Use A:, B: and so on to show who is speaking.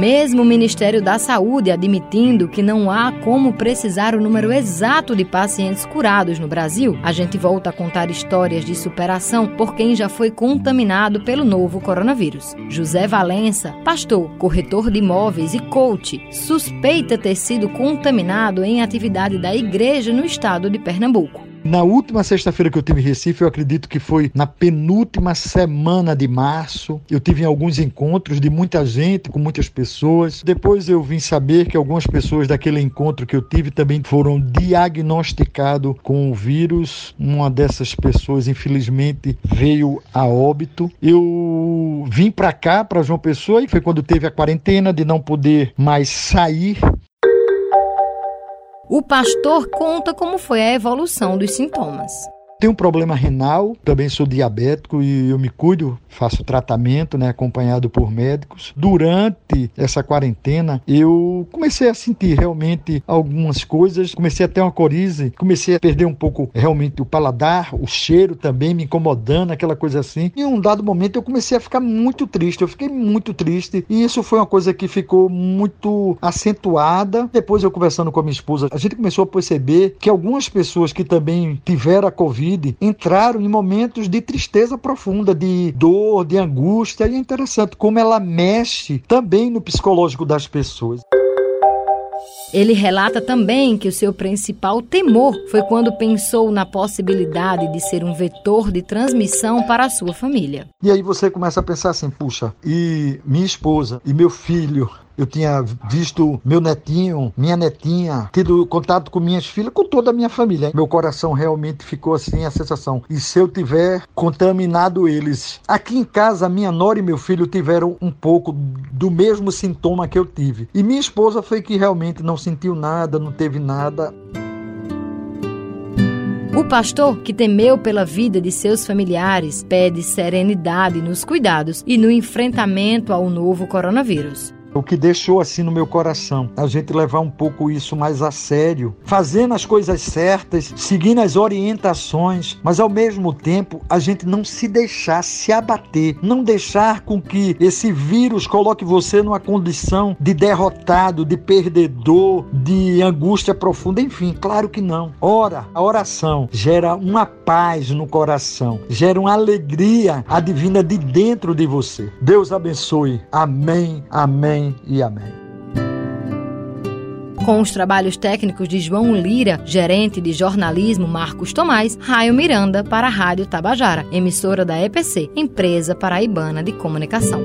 A: Mesmo o Ministério da Saúde admitindo que não há como precisar o número exato de pacientes curados no Brasil, a gente volta a contar histórias de superação por quem já foi contaminado pelo novo coronavírus. José Valença, pastor, corretor de imóveis e coach, suspeita ter sido contaminado em atividade da igreja no estado de Pernambuco.
B: Na última sexta-feira que eu tive em Recife, eu acredito que foi na penúltima semana de março. Eu tive alguns encontros de muita gente, com muitas pessoas. Depois eu vim saber que algumas pessoas daquele encontro que eu tive também foram diagnosticados com o vírus. Uma dessas pessoas, infelizmente, veio a óbito. Eu vim para cá, para João Pessoa, e foi quando teve a quarentena de não poder mais sair
A: o pastor conta como foi a evolução dos sintomas.
B: Tenho um problema renal, também sou diabético e eu me cuido, faço tratamento, né, acompanhado por médicos. Durante essa quarentena, eu comecei a sentir realmente algumas coisas, comecei a ter uma coriza, comecei a perder um pouco realmente o paladar, o cheiro também me incomodando, aquela coisa assim. E em um dado momento eu comecei a ficar muito triste, eu fiquei muito triste e isso foi uma coisa que ficou muito acentuada. Depois eu conversando com a minha esposa, a gente começou a perceber que algumas pessoas que também tiveram a Covid Covid entraram em momentos de tristeza profunda, de dor, de angústia. E é interessante como ela mexe também no psicológico das pessoas.
A: Ele relata também que o seu principal temor foi quando pensou na possibilidade de ser um vetor de transmissão para a sua família.
B: E aí você começa a pensar assim: puxa, e minha esposa e meu filho eu tinha visto meu netinho, minha netinha, tido contato com minhas filhas, com toda a minha família. Meu coração realmente ficou assim, a sensação. E se eu tiver contaminado eles? Aqui em casa, minha nora e meu filho tiveram um pouco do mesmo sintoma que eu tive. E minha esposa foi que realmente não sentiu nada, não teve nada.
A: O pastor, que temeu pela vida de seus familiares, pede serenidade nos cuidados e no enfrentamento ao novo coronavírus.
B: O que deixou assim no meu coração, a gente levar um pouco isso mais a sério, fazendo as coisas certas, seguindo as orientações, mas ao mesmo tempo a gente não se deixar se abater, não deixar com que esse vírus coloque você numa condição de derrotado, de perdedor, de angústia profunda, enfim, claro que não. Ora, a oração gera uma paz no coração, gera uma alegria advinda de dentro de você. Deus abençoe. Amém. Amém Amém e amém.
A: Com os trabalhos técnicos de João Lira, gerente de jornalismo Marcos Tomás, Raio Miranda para a Rádio Tabajara, emissora da EPC, Empresa Paraibana de Comunicação.